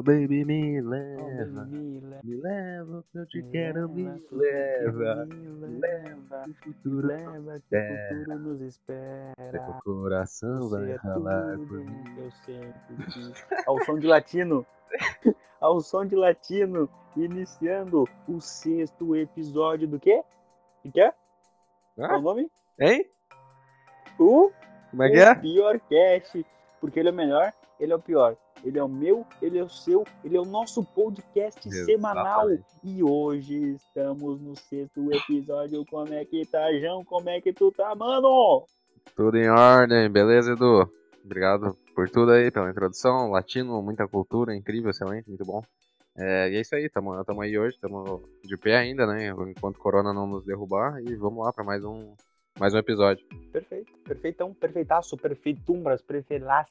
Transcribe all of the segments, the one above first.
Oh, baby, me Oh, leva. baby, me leva, Me leva, que eu te me quero, me leva, me leva, O futuro leva que futuro nos Seu espera. coração Você vai é ralar por mim. que eu sempre quis. Ao som de latino. Ao som de latino. Iniciando o sexto episódio do quê? O que é? Qual Ah, o nome? hein? O Como é que é? O pior cast. Porque ele é o melhor, ele é o pior. Ele é o meu, ele é o seu, ele é o nosso podcast semanal. E hoje estamos no sexto episódio. Como é que tá, João? Como é que tu tá, mano? Tudo em ordem, beleza, Edu? Obrigado por tudo aí, pela introdução. Latino, muita cultura, incrível, excelente, muito bom. É, e é isso aí, tamo, tamo aí hoje, tamo de pé ainda, né? Enquanto o Corona não nos derrubar. E vamos lá para mais um, mais um episódio. Perfeito, perfeitão, perfeitaço, perfeitumbras, perfeilas.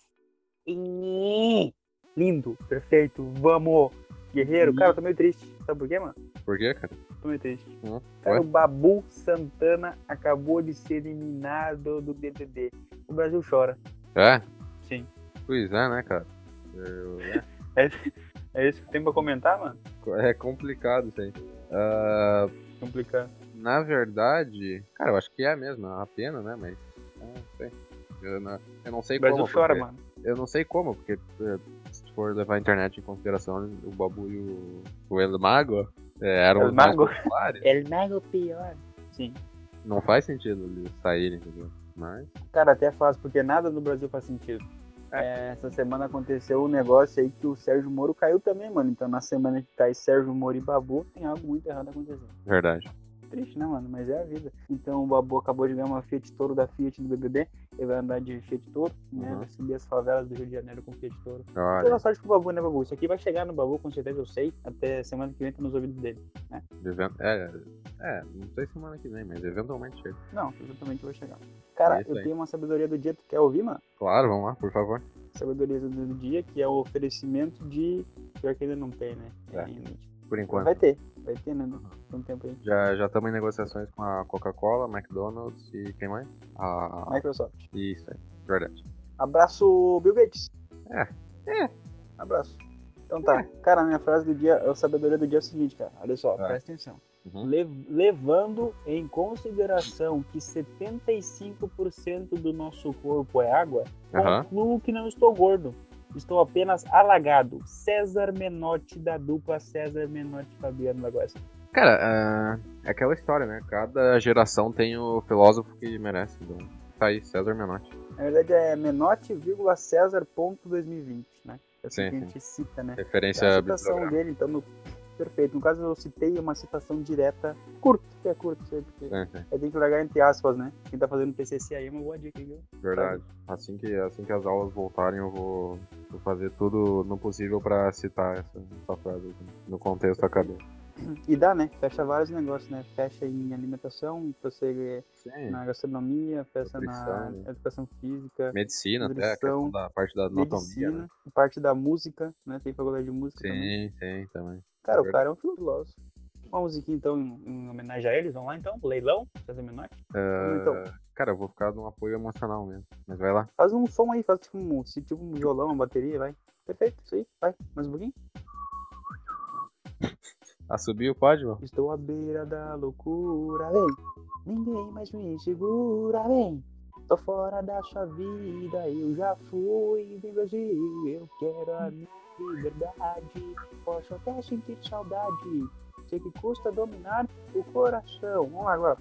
Lindo, perfeito, vamos. Guerreiro, cara, eu tô meio triste. Sabe por quê, mano? Por quê, cara? Tô meio triste. Hum, Cara, o Babu Santana acabou de ser eliminado do BBB. O Brasil chora. É? Sim. Pois é, né, cara? Eu- É, é isso que tem pra comentar, mano? É, é complicado isso aí. Ah, Complicado. na verdade, cara, eu acho que é mesmo, é uma pena, né? Mas. Não sei. Eu não, eu não sei O Brasil como. chora, porque- mano. Eu não sei como, porque eh, se for levar a internet em consideração, o Babu e o, o El Mago eh, eram El os mais Mago. populares. El Mago pior. Sim. Não faz sentido eles saírem, entendeu? Mas. Cara, até faz, porque nada no Brasil faz sentido. É, essa semana aconteceu um negócio aí que o Sérgio Moro caiu também, mano. Então na semana que cai Sérgio Moro e Babu, tem algo muito errado acontecendo. Verdade. Triste, né, mano? Mas é a vida. Então o Babu acabou de ganhar uma Fiat Toro da Fiat do BBB. Ele vai andar de Fiat Toro, né? Uhum. Subir as favelas do Rio de Janeiro com Fiat Toro. Olha, Toda sorte pro Babu, né, Babu? Isso aqui vai chegar no Babu, com certeza eu sei. Até semana que vem tá nos ouvidos dele. event- é, é, não sei semana que vem, mas eventualmente chega. Não, exatamente vai chegar. Cara, É eu aí. tenho uma sabedoria do dia. Tu quer ouvir, mano? Claro, vamos lá, por favor. Sabedoria do dia, que é o oferecimento de. Pior que ainda não tem, né? É. Ainda. Por enquanto. Vai ter, vai ter, né? Tem um tempo aí. Já já estamos em negociações com a Coca-Cola, McDonald's e quem mais? A... Microsoft. Isso aí, verdade. Abraço, Bill Gates. É. É. Abraço. Então tá. Cara, a minha frase do dia, a sabedoria do dia é o seguinte, cara. Olha só, Tá. presta atenção. Uhum. Le- levando em consideração que 75% do nosso corpo é água, Aham. concluo que não estou gordo. Estou apenas alagado. César Menotti, da dupla César Menotti Fabiano Lagoas. Cara, ah, é aquela história, né? Cada geração tem o filósofo que merece. Então, tá aí, César Menotti. Na verdade é Menotti, vírgula, César, ponto 2020, né? É assim Sim, que a sim. gente cita, né? Referência É a citação dele, então, no... perfeito. No caso, eu citei uma citação direta, curta, que é curto, porque Sim, sim, aí tem que largar entre aspas, né? Quem tá fazendo PCC aí é uma boa dica, viu? verdade. Assim que, assim que as aulas voltarem, eu vou, vou fazer tudo no possível pra citar essa, essa frase no contexto acadêmico. E dá, né? Fecha vários negócios, né? Fecha em alimentação, você Sim. na gastronomia, fecha na Nutrição, né? educação física, Medicina, até a Nutrição, da parte da anatomia, medicina, né? parte da música, né? Tem faculdade de música também. Sim, sim, também. Cara, o cara é um filósofo. Uma musiquinha, então, em, em homenagem a eles. Vamos lá, então? Leilão, César Menotti. Ah, Então. Cara, eu vou ficar num apoio emocional mesmo. Mas vai lá. Faz um som aí, faz tipo um, tipo um violão, uma bateria, vai. Perfeito, isso aí, vai. Mais um pouquinho. Ah, subiu, pode, mano? Estou à beira da loucura, vem. Ninguém mais me segura, vem. Tô fora da sua vida, eu já fui do Brasil. Eu quero a minha liberdade. Posso até sentir saudade. Sei que custa dominar o coração. Vamos lá agora.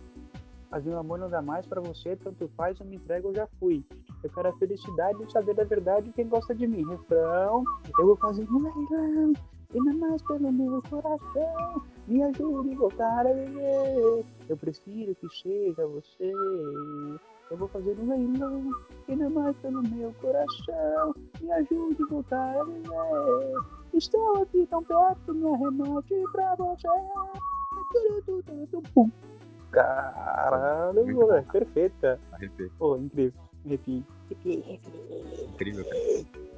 Mas meu amor não dá mais pra você, tanto faz, eu me entrego, eu já fui. Eu quero a felicidade e saber da verdade quem gosta de mim. Refrão, eu vou fazer um leilão. E não mais pelo meu coração. Me ajude a voltar a viver. Eu prefiro que seja você. Eu vou fazer um leilão. Não mais pelo meu coração. Me ajude a voltar a viver. Estou aqui tão perto, me arremate pra você. Pum. Caralho, Muito moleque. Perfeito, cara. Arrepio. Pô, incrível. Arrepio. Incrível, cara.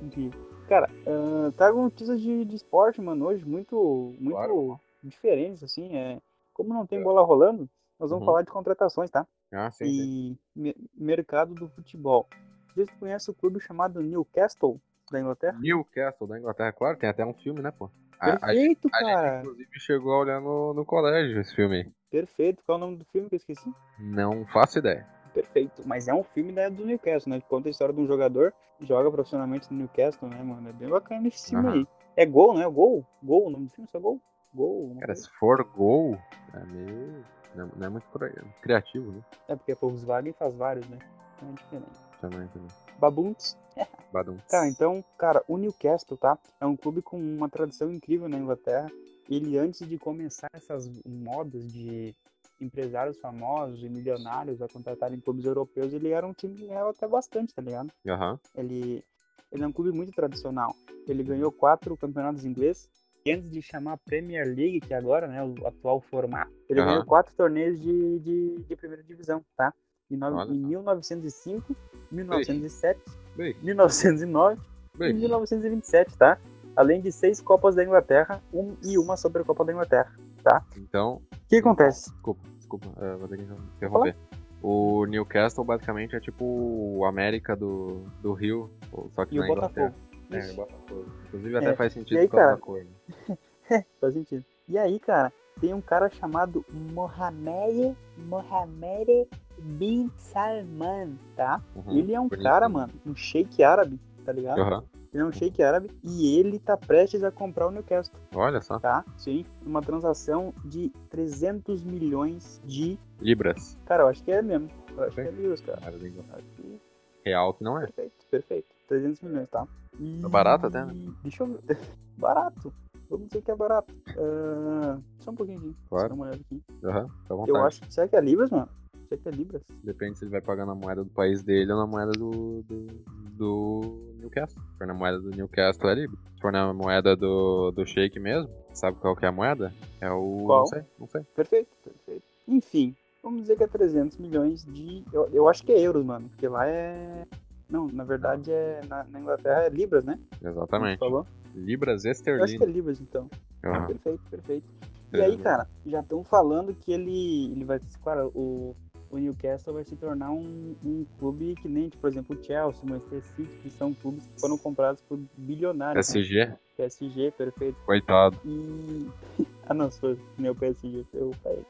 Incrível. Cara, uh, trago notícias de, de esporte, mano, hoje muito, muito Claro. diferentes, assim. É, como não tem É. bola rolando, nós vamos Uhum. falar de contratações, tá? Ah, sim, sim. E me- mercado do futebol. Vocês conhecem o clube chamado Newcastle? da Inglaterra? Newcastle da Inglaterra, claro, tem até um filme, né, pô? A, a, Perfeito, a gente, cara. inclusive, chegou a olhar no, no colégio esse filme aí. Perfeito. Qual é o nome do filme que eu esqueci? Não faço ideia. Perfeito. Mas é um filme né, do Newcastle, né? Que conta a história de um jogador que joga profissionalmente no Newcastle, né, mano? É bem bacana esse filme Aham. aí. É Gol, né? Gol? Gol, o nome do filme é só Gol? Gol. uma Cara, se for gol, é meio. Não é- não é muito cri- criativo, né? É porque a Volkswagen faz vários, né? É diferente. Também, também. Babunts. Badum. Tá, então, cara, o Newcastle, tá? É um clube com uma tradição incrível na Inglaterra. Ele, antes de começar essas modas de empresários famosos e milionários a contratarem clubes europeus, ele era um time que ganhava até bastante, tá ligado? Aham. Ele, ele é um clube muito tradicional. Ele ganhou quatro campeonatos ingleses. E antes de chamar Premier League, que é agora, né, o atual formato, ele Aham. ganhou quatro torneios de, de, de primeira divisão, tá? Em, no, em só. 1905, 1907, Bem, 1909 e bem. 1927, tá? Além de seis Copas da Inglaterra um, e uma Supercopa da Inglaterra. Então, O que acontece? desculpa, desculpa, é, vou ter que interromper. O Newcastle basicamente é tipo o América do, do Rio, só que E na o Botafogo. É, Botafogo. Inclusive até É. faz sentido E aí, cara? Faz sentido. E aí, cara, tem um cara chamado Mohamed Mohamed Bin Salman, tá? Uhum, Ele é um bonito. cara, mano, um sheik árabe, tá ligado? Aham. Ele é um sheik árabe e ele tá prestes a comprar o Newcastle, Olha só. tá? Sim, uma transação de 300 milhões de... Libras. Cara, eu acho que é mesmo. Eu acho Sim. que é livros, cara. Real que não é. Perfeito, perfeito. 300 milhões, tá? E... É barato até, né? Deixa eu ver. Barato. Vamos dizer que é barato. Ah, Só um pouquinho aqui. Claro. Dá uma olhada aqui. Aham, à vontade. Eu acho. Será que é Libras, mano? Será que é Libras? Depende se ele vai pagar na moeda do país dele ou na moeda do, do, do Newcastle. Se for na moeda do Newcastle é livre. Se for na moeda do, do Sheik mesmo, sabe qual que é a moeda? É o. Qual? Não sei, não sei. Perfeito, perfeito. Enfim, vamos dizer que é 300 milhões de. Eu, eu acho que é euros, mano. Porque lá é. Não, na verdade é. Na, na Inglaterra é Libras, né? Exatamente. Falou? Libras Eu acho que é esterlinas. Libras, então. Aham. Perfeito, perfeito. E É, aí, cara, já estão falando que ele, ele vai. Cara, o, o Newcastle vai se tornar um, um clube que nem, tipo, por exemplo, o Chelsea, o Manchester City, que são clubes que foram comprados por bilionários. né? PSG, PSG, perfeito. coitado. E. ah, não, foi meu PSG, eu falei.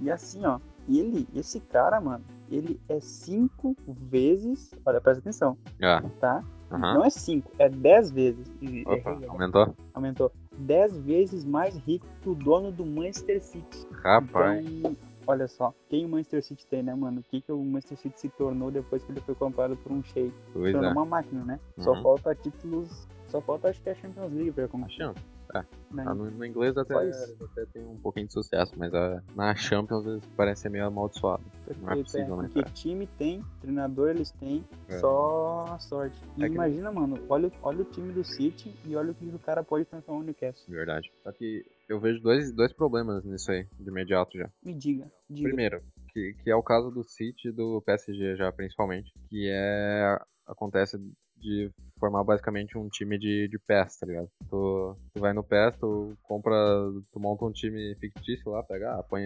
E, e assim, ó. Ele, esse cara, mano, ele é cinco vezes. Olha, presta atenção, Ah, tá? aham. Não é cinco, é dez vezes. Opa, é- aumentou? aumentou. 10 vezes mais rico que o dono do Manchester City. Rapaz. Então, olha só, quem o Manchester City tem, né, mano? O que, que o Manchester City se tornou depois que ele foi comprado por um sheik? Pois tornou é. uma máquina, né? Só Uhum. falta títulos. Só falta acho que é a Champions League pra como, Achando. né? Ah, no, no inglês até, até tem um pouquinho de sucesso, mas ah, na Champions eles parecem meio amaldiçoados. Não é Perfeito, possível, é. né, Porque time tem, treinador eles têm, É. só a sorte. É que- imagina, mano, olha, olha o time do City e olha o que o cara pode transformar no Newcastle. Verdade. Só que eu vejo dois, dois problemas nisso aí, de imediato já. Me diga, diga. Primeiro, que, que é o caso do City e do PSG já principalmente, que é acontece de formar basicamente um time de, de PES, tá ligado? Tu, tu vai no PES, tu compra, tu monta um time fictício lá, pega, ah, põe,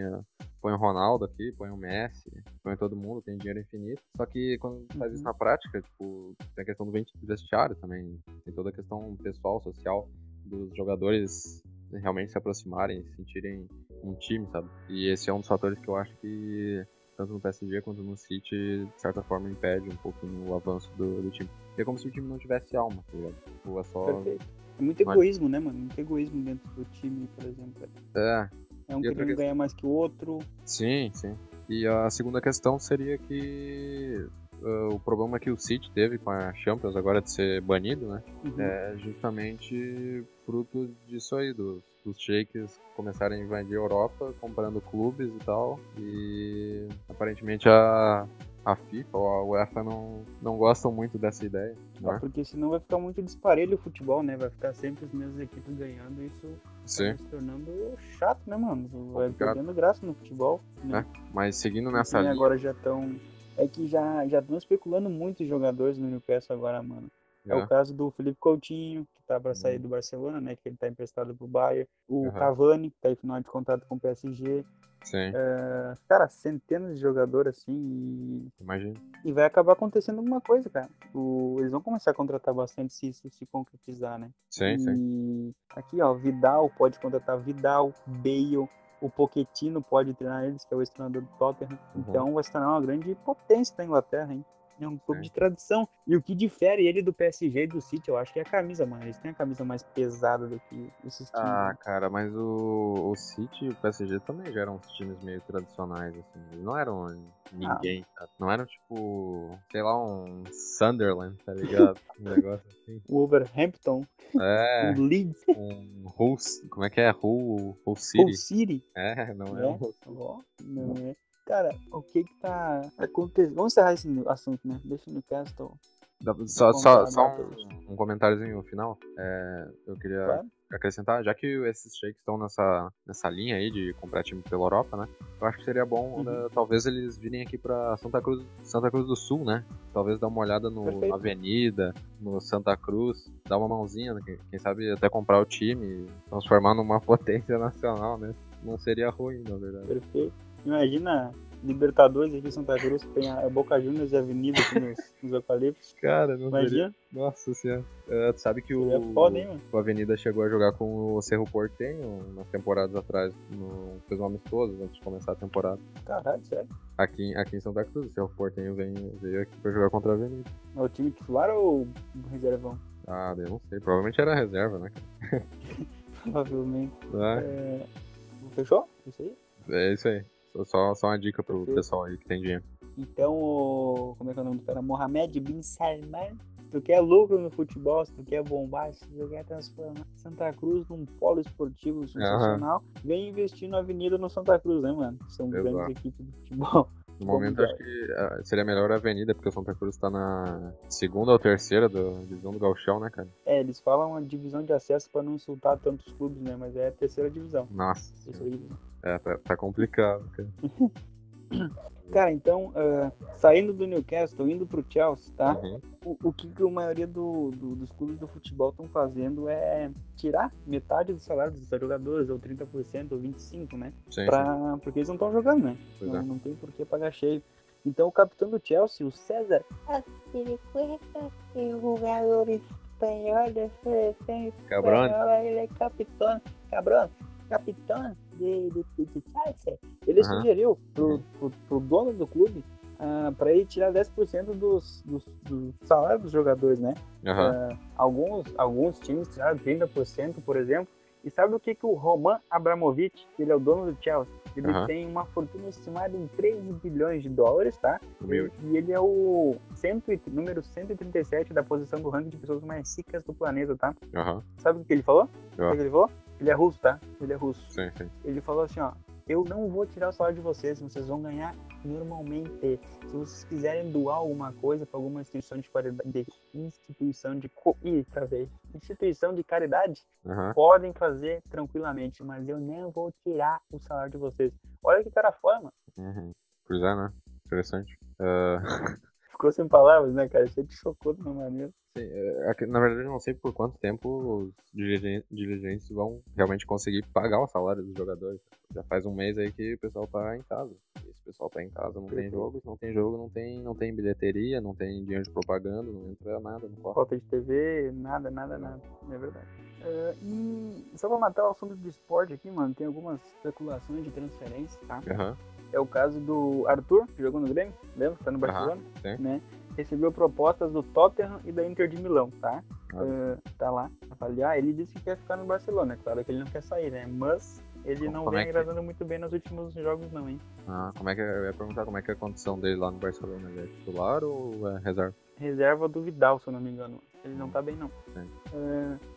põe o Ronaldo aqui, põe o Messi, põe todo mundo, tem dinheiro infinito. Só que quando tu faz isso Uhum. na prática, tipo, tem a questão do vesti- vestiário também, tem toda a questão pessoal, social dos jogadores realmente se aproximarem, se sentirem um time, sabe? E esse é um dos fatores que eu acho que tanto no PSG quanto no City, de certa forma, impede um pouquinho o avanço do, do time. É como se o time não tivesse alma, tá ligado? Tipo, é só. Perfeito. É muito Mas- egoísmo, né, mano? Muito egoísmo dentro do time, por exemplo. É, É um E querendo questão- ganhar mais que o outro. sim, sim. E a segunda questão seria que ah, o problema que o City teve com a Champions agora de ser banido, né? Uhum. É justamente fruto disso aí, dos, dos shakes começarem a invadir a Europa, comprando clubes e tal. E aparentemente a, a FIFA ou a UEFA não, não gostam muito dessa ideia. Ah, Né? porque senão vai ficar muito disparelho o futebol, né? Vai ficar sempre as mesmas equipes ganhando. Isso Sim. vai se tornando chato, né, mano? Vai perdendo graça no futebol. Né? Mas seguindo nessa E linha. agora já estão. É que já já estão especulando muitos jogadores no Newcastle agora, mano. É o É. caso do Felipe Coutinho, que tá para sair Uhum. do Barcelona, né? Que ele tá emprestado pro Bayern. O Aham. Cavani, que tá em final de contrato com o PSG. Sim, É, cara, centenas de jogadores assim. E, imagina. e vai acabar acontecendo alguma coisa, cara. O- eles vão começar a contratar bastante se isso se concretizar, né? Sim, sim. E aqui, ó, Vidal pode contratar Vidal, Bale, o Pochettino pode treinar eles, que é o ex-treinador do Tottenham. Uhum. Então vai se tornar uma grande potência da Inglaterra, hein? É um clube Sim. de tradição. E o que difere ele do PSG e do City, eu acho que é a camisa, mano. Eles têm a camisa mais pesada do que esses times. Ah, né? cara, mas o, o City e o PSG também já eram uns times meio tradicionais, assim. Eles não eram ninguém, cara. Não eram tipo, sei lá, um Sunderland, tá ligado? Um negócio assim. Wolverhampton, É, o Leeds, um Hull, como é que é? Hull, Hull Hull City? City. É, não é, É. um não é. Cara, o que que tá acontecendo? Vamos encerrar esse assunto, né? Deixa o Newcastle. Dá- Só, só, só um, um comentáriozinho final. É, eu queria Claro. acrescentar, já que esses shakes estão nessa, nessa linha aí de comprar time pela Europa, né? Eu acho que seria bom, Uhum. né, talvez eles virem aqui pra Santa Cruz, Santa Cruz do Sul, né? Talvez dar uma olhada no Perfeito. na Avenida, no Santa Cruz, dar uma mãozinha, né? quem, quem sabe até comprar o time transformar numa potência nacional, né? Não seria ruim, na verdade. Perfeito. Imagina Libertadores aqui em Santa Cruz, que tem a Boca Juniors e a Avenida aqui nos, nos eucaliptos. Cara, não. Imagina, Nossa senhora. É, tu sabe que o. seria foda, hein? O Avenida chegou a jogar com o Cerro Portenho umas temporadas atrás, no, fez um amistoso antes de começar a temporada. Caralho, sério. Aqui, aqui em Santa Cruz, o Cerro Portenho vem, veio aqui pra jogar contra a Avenida. É o time titular ou o reservão? Ah, eu não sei, provavelmente era reserva, né? Provavelmente. Ah, É... Fechou? Isso aí? É isso aí. Só- Só, uma dica pro pessoal aí que tem dinheiro. Então, o... como é que é o nome do cara? Mohamed Bin Salman. Se tu quer lucro no futebol, se tu quer bombar, se tu quer transformar Santa Cruz num polo esportivo sensacional, vem investir na Avenida no Santa Cruz, né, mano? São Exato. grandes equipes do futebol. No momento, acho que ah, seria melhor a Avenida, porque o Santa Cruz tá na segunda ou terceira do, divisão do Gauchão, né, cara? É, eles falam a divisão de acesso pra não insultar tantos clubes, né? Mas é a terceira divisão. Nossa, Terceira divisão. É, tá, tá complicado, cara. Cara, então, ah, saindo do Newcastle, indo pro Chelsea, tá? Uhum. O, o que, que a maioria do- do- dos clubes do futebol estão fazendo é tirar metade do salário dos jogadores, ou 30%, ou 25%, né? Sim, sim. Pra, porque eles não estão jogando, né? Pois Não, é. não tem por que pagar cheio. Então, o capitão do Chelsea, o César Azpilicueta, e o jogador espanhol da seleção Cabrón. espanhola, ele é capitão, cabrão, capitão de, de, de, de Chelsea. Ele Aham. sugeriu pro, pro, pro dono do clube ah, pra ele tirar 10% dos, dos, do salário dos jogadores, né? Aham. Ah, alguns, alguns times tiraram 30%, por exemplo. E sabe o que, que o Roman Abramovich, ele é o dono do Chelsea, ele Aham. tem uma fortuna estimada em 13 bilhões de dólares, tá? Humilde. E ele é o cento número 137 da posição do ranking de pessoas mais ricas do planeta, tá? Aham. Sabe o que ele falou? Sabe Ah. o que ele falou? Ele é russo, tá? Ele é russo. Sim, sim. Ele falou assim, ó, eu não vou tirar o salário de vocês, vocês vão ganhar normalmente. Se vocês quiserem doar alguma coisa para alguma instituição de caridade, de instituição de. Ih, travei. instituição de caridade, Aham. podem fazer tranquilamente, mas eu não vou tirar o salário de vocês. Olha que cara foda, mano. Uhum. Pois é, né? Interessante. Ah, Ficou sem palavras, né, cara? Isso te chocou de uma maneira. sim, é, é na verdade, eu não sei por quanto tempo os dirigen- dirigentes vão realmente conseguir pagar o salário dos jogadores. Já faz um mês aí que o pessoal tá em casa. E esse pessoal tá em casa, não tem jogo, não tem jogo, não tem, não tem bilheteria, não tem dinheiro de propaganda, não entra nada, não corre. Falta de TV, nada, nada, nada. É verdade. É, e só pra matar o assunto do esporte aqui, mano, tem algumas especulações de transferência, tá? Aham. É o caso do Arthur, que jogou no Grêmio, lembra? Tá no Barcelona, sim. né? Recebeu propostas do Tottenham e da Inter de Milão, tá? Ah. É, tá lá, avaliar. Ele disse que quer ficar no Barcelona, é claro que ele não quer sair, né? Mas ele Como- não como vem é que- agradando muito bem nos últimos jogos, não, hein? Ah, como é que eu ia perguntar como é que é a condição dele lá no Barcelona? Ele é titular ou é reserva? Reserva do Vidal, se eu não me engano. Ele não tá bem, não. Sim.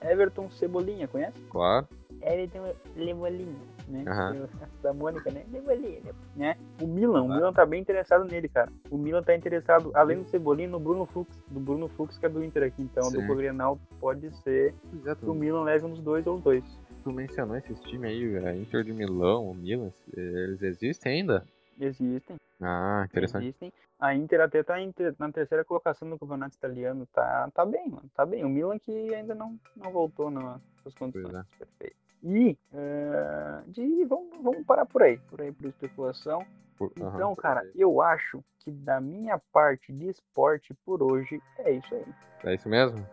É, Everton Cebolinha, conhece? Claro. Everton Cebolinha, né? Aham. Da Mônica, né? Cebolinha, né? O Milan, o Ah. Milan tá bem interessado nele, cara. O Milan tá interessado, além do Cebolinha, no Bruno Fux. Do Bruno Fux, que é do Inter aqui. Então, do Grenal pode ser é, que o Milan leve uns dois ou dois. tu mencionou esses times aí, Inter de Milão, o Milan, eles existem ainda? Existem. Ah, interessante. Existem. A Inter até tá na terceira colocação do campeonato italiano. Tá, tá bem, mano. Tá bem. O Milan que ainda não, não voltou nas suas condições é. perfeitas. E eh, de, vamos, vamos parar por aí, por aí por especulação. Por- Então, cara, eu acho que da minha parte de esporte por hoje é isso aí. É isso mesmo?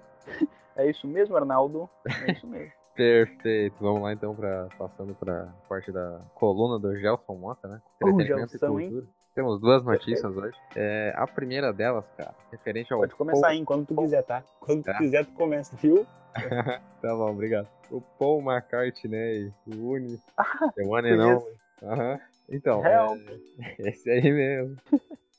É isso mesmo, Arnaldo? É isso mesmo. Perfeito. Vamos lá então para passando para parte da coluna do Gelson Mota, né? E Gelson, hein? Temos duas notícias hoje. É, a primeira delas, cara, referente ao Pode começar aí, quando tu quiser, tá? Quando tu Tá. quiser, tu começa, viu? tá bom, obrigado. O Paul McCartney, o Uni, Ah, the one and only. conheço. Aham. Então, é, esse aí mesmo.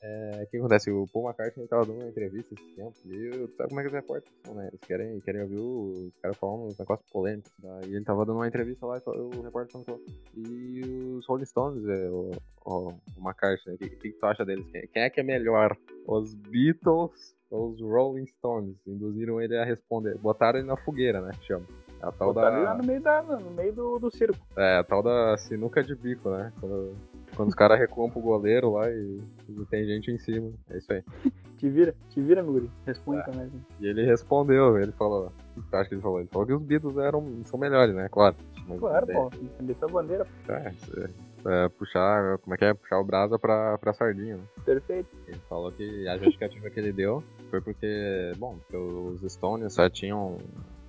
É, o que acontece? O Paul McCartney tava dando uma entrevista esse tempo e eu, sabe como é que os repórteres são, né? Eles querem, querem ouvir os caras falando uns negócios polêmicos. Daí ele tava dando uma entrevista lá e falou- o repórter perguntou. E os Rolling Stones, é, o, o, o McCartney, o que, que, tu acha deles? Quem, quem é que é melhor? Os Beatles ou os Rolling Stones? Induziram ele a responder. Botaram ele na fogueira, né? Chama. É a tal Botaram ele lá da. no meio, da, no meio do, do circo. É, a tal da sinuca de bico, né? Quando, quando os caras recuam pro goleiro lá e, e tem gente em cima. É isso aí. Te vira, te vira, meu guri. É. Responde também. assim. E ele respondeu, ele falou. O que ele falou? Ele falou que os Beatles eram, são melhores, né? Claro. Mas, Claro, é, pô. Defender sua bandeira. É, é, é, puxar, como é que é? Puxar o brasa pra, pra sardinha, né? Perfeito. Ele falou que a justificativa que ele deu foi porque, bom, porque os Stones só tinham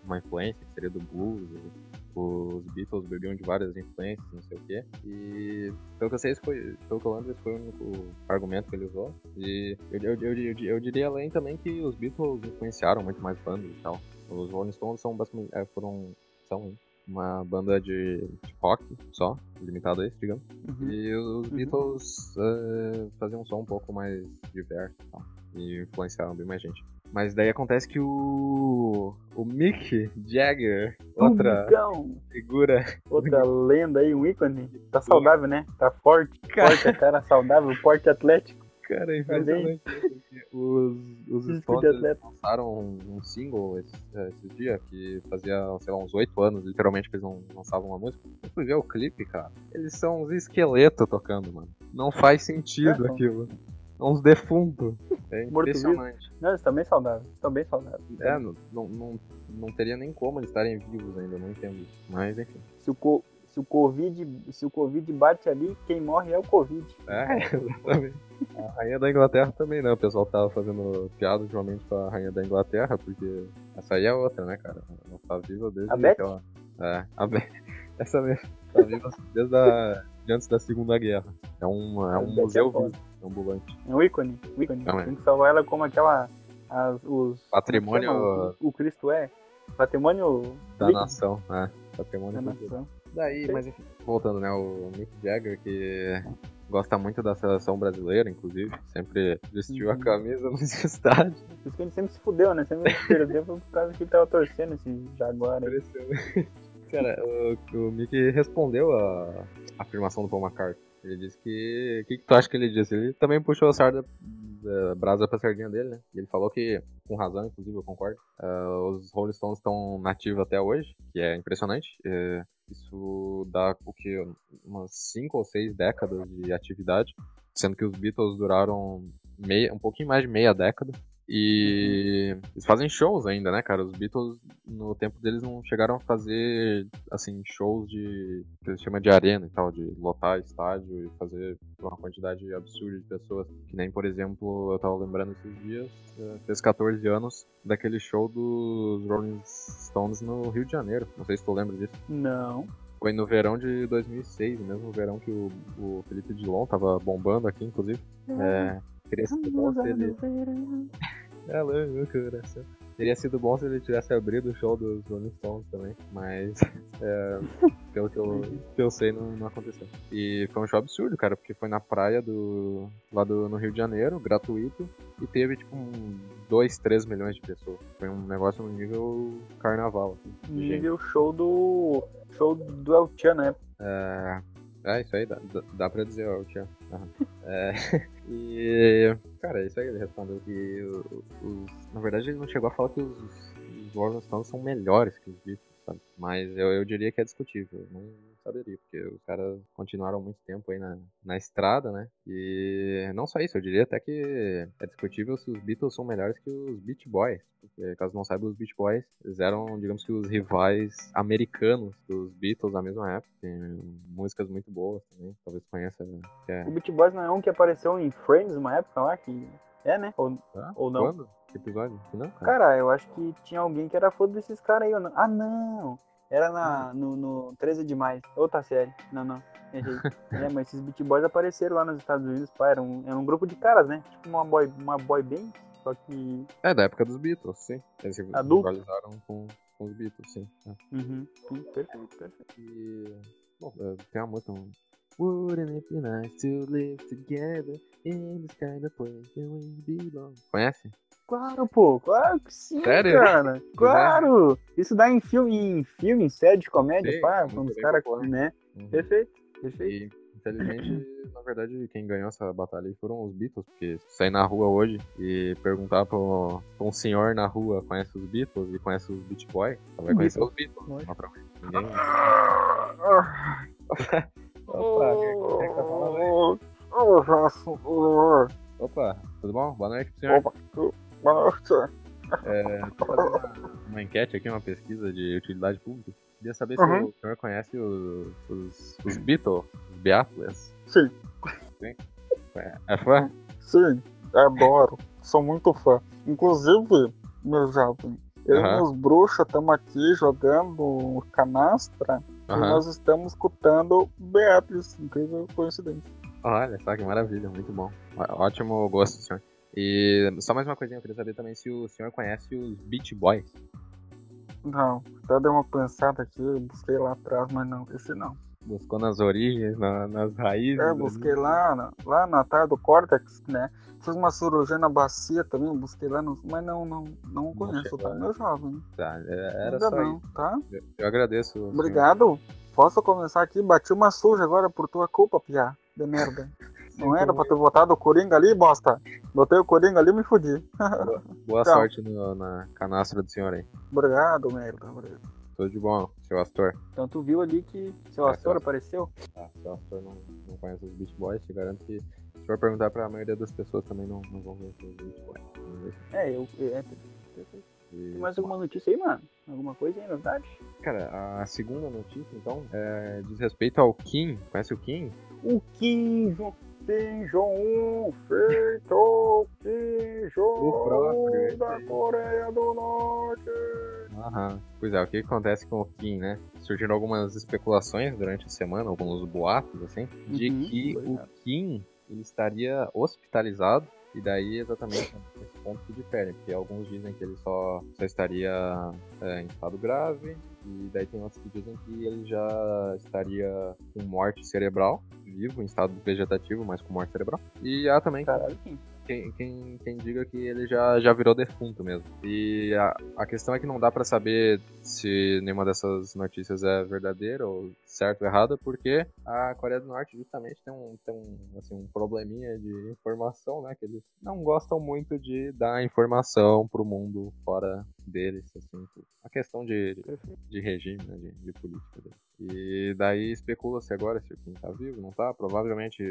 uma influência, que seria do blues, os Beatles bebiam de várias influências, não sei o quê. E pelo que eu sei, foi, pelo que eu lembro, esse foi o único argumento que ele usou. E eu, eu, eu, eu, diria além também que os Beatles influenciaram muito mais bandas e tal. Os Rolling Stones são basicamente, é, foram, são uma banda de, de rock só, limitado a isso, digamos. Uhum. E os Uhum. Beatles eh, faziam um som um pouco mais diverso e tal. E influenciaram bem mais gente. Mas daí acontece que o. O Mick Jagger, outra Então, figura. outra lenda aí, um ícone. Tá saudável, né? Tá forte. Forte, é cara saudável, porte atlético. Cara, é impressionante. né? Os, os Stones lançaram um, um single esses, eh, esses dias que fazia, sei lá, uns 8 anos, literalmente, que eles não lançavam uma música. Eu fui ver o clipe, cara. Eles são uns esqueletos tocando, mano. Não faz sentido É, aquilo. Uns defuntos. É impressionante. Não, eles estão bem saudáveis. Estão bem saudáveis. É, não, não, não, não teria nem como eles estarem vivos ainda, não entendo isso. Mas enfim. Se o, co- se o Covid, se o Covid bate ali, quem morre é o Covid. É, exatamente. A rainha da Inglaterra também, né? O pessoal tava fazendo piada ultimamente com a rainha da Inglaterra, porque essa aí é outra, né, cara? Ela tá viva desde A Beth? que ela- É, a Beth. Essa mesmo. Tá viva desde a... de antes da Segunda Guerra. É um, é A um é museu vivo, ambulante. É um ícone. Um ícone. Também. Tem que salvar ela como aquela. As, os, Patrimônio- chama? O, o Cristo é. Patrimônio Da líquido nação, né? Patrimônio da nação. Daí, Sim. mas enfim, voltando, né, o Mick Jagger, que gosta muito da seleção brasileira, inclusive, sempre vestiu a Uhum. camisa nos estádios. Por isso que ele sempre se fudeu, né? Sempre se perdeu por causa que ele tava torcendo esse Jaguar aí. Cara, o, o Mick respondeu a afirmação do Paul McCartney. Ele disse que. O que, que tu acha que ele disse? Ele também puxou a sarda da brasa pra sardinha dele, né? Ele falou que, com razão, inclusive, eu concordo. ah, os Rolling Stones estão nativos até hoje, que é impressionante. É, isso dá o que? Umas 5 ou 6 décadas de atividade. Sendo que os Beatles duraram meia, um pouquinho mais de meia década. E eles fazem shows ainda, né, cara? Os Beatles, no tempo deles, não chegaram a fazer, assim, shows de. que eles chamam de arena e tal, de lotar estádio e fazer uma quantidade absurda de pessoas. Que nem, por exemplo, eu tava lembrando esses dias, eh, fez 14 anos daquele show dos Rolling Stones no Rio de Janeiro. Não sei se tu lembra disso. Não. Foi no verão de 2006, o mesmo verão que o, o Felipe Dilon tava bombando aqui, inclusive. É, teria sido bom se ele. É louco, coração. Teria sido bom se ele tivesse abrido o show dos Rolling Stones também, mas é, pelo que eu, que eu sei não, não aconteceu. E foi um show absurdo, cara, porque foi na praia do. lá do, no Rio de Janeiro, gratuito, e teve tipo um 2, 3 milhões de pessoas. Foi um negócio no nível carnaval, assim. Nível show do. Show do El Chan, né? É, é isso aí, dá, dá, pra dizer, ó, o. Aham. É, e, cara, é isso aí, ele respondeu que os, na verdade ele não chegou a falar que os, os Stones são melhores que os Beatles, sabe? Mas eu, eu diria que é discutível, não saberia, porque os caras continuaram muito tempo aí na, na estrada, né? E não só isso, eu diria até que é discutível se os Beatles são melhores que os Beach Boys. Porque, caso não saiba, os Beach Boys eles eram, digamos que, os rivais americanos dos Beatles na mesma época. Tem músicas muito boas também, talvez conheça. É... O Beat Boys não é um que apareceu em Friends uma época lá, que é, né? Ou, Ah, ou não. Quando? Que episódio? Não, cara. Cara, eu acho que tinha alguém que era fã desses caras aí. ou não? Ah, não! Era na, no, no 13 de maio. Outra série. Não, não. Errei. é, mas esses Beat Boys apareceram lá nos Estados Unidos, pá. Era um, era um grupo de caras, né? Tipo uma boy, uma boy band. Só que. É, da época dos Beatles, sim. Eles se rivalizaram com, com os Beatles, sim. É. Uhum. Sim, perfeito, perfeito. E. Bom, eh, tem uma música. um, Wouldn't it be nice to live together in this kind of place where we belong? Conhece? Claro, pô. Claro que sim, Sério? cara. Claro. Isso dá em filme, em filme, em série de comédia, Sim, pá. Quando os caras, né? Uhum. Perfeito, perfeito. E, infelizmente, na verdade, quem ganhou essa batalha aí foram os Beatles, porque se sair na rua hoje e perguntar pra um, pra um senhor na rua conhece os Beatles e conhece os Beach Boys, só vai conhecer os Beatles. Lógico. naturalmente. Ninguém. Opa, quem que tá falando aí? Opa, tudo bom? Boa noite pro senhor. Opa, noite. É, uma, uma enquete aqui, uma pesquisa de utilidade pública. Queria saber se Uhum. o senhor conhece os, os, os Beatles, os Beatles. Sim, É, é fã? sim, adoro. Sou muito fã. Inclusive, meu jovem, eu Aham. e meus bruxos estamos aqui jogando canastra e Aham. nós estamos escutando Beatriz. Incrível coincidência. Olha só que maravilha, muito bom. Ótimo gosto, senhor. E só mais uma coisinha, eu queria saber também se o senhor conhece os Beach Boys. Não, até dei uma pensada aqui, eu busquei lá atrás, mas não, esse não. Buscou nas origens, na- nas raízes. É, ali. busquei lá, na- lá na tarde do Cortex, né? Fiz uma cirurgia na bacia também, busquei lá, no, mas não, não, não conheço, tá? né? Meu jovem. Tá, é- era Ainda só não, isso. tá? Eu- Eu agradeço. senhor. Obrigado. Posso começar aqui? Bati uma suja agora por tua culpa, Pia. De merda. Não era pra ter botado o Coringa ali, bosta? Botei o Coringa ali e me fudi. Boa Então. sorte no- na canastra do senhor aí. Obrigado, merda. obrigado. Tudo de bom, seu Astor. Então tu viu ali que seu É, Astor seu- apareceu? Ah, seu Astor não, não conhece os Beach Boys, te garanto que se for perguntar pra maioria das pessoas também não, não vão conhecer os Beach Boys. É, eu. É, perfeito. e- Tem mais alguma notícia aí, mano? Alguma coisa aí, novidade? Cara, a segunda notícia, então, é, diz respeito ao Kim. Conhece o Kim? O Kim Jong Kim Jong-un feito Kim O próprio, Jong-un da. Coreia do Norte. Aham. Pois é, o que acontece com o Kim, né? Surgiram algumas especulações durante a semana, alguns boatos, assim, de Uhum, que o cara. Kim ele estaria hospitalizado. E daí exatamente esse ponto que difere, porque alguns dizem que ele só, só estaria é, em estado grave, e daí tem outros que dizem que ele já estaria com morte cerebral, vivo, em estado vegetativo, mas com morte cerebral. E há também Caralho, Kim. quem, quem, quem diga que ele já, já virou defunto mesmo. E a, a questão é que não dá pra saber se nenhuma dessas notícias é verdadeira ou certo ou errada, porque a Coreia do Norte justamente tem um, tem um, assim, um probleminha de informação, né? Que eles não gostam muito de dar informação pro mundo fora deles, assim, a questão de, de regime, né, de, de política deles. E daí especula-se agora se o Kim tá vivo, não tá? Provavelmente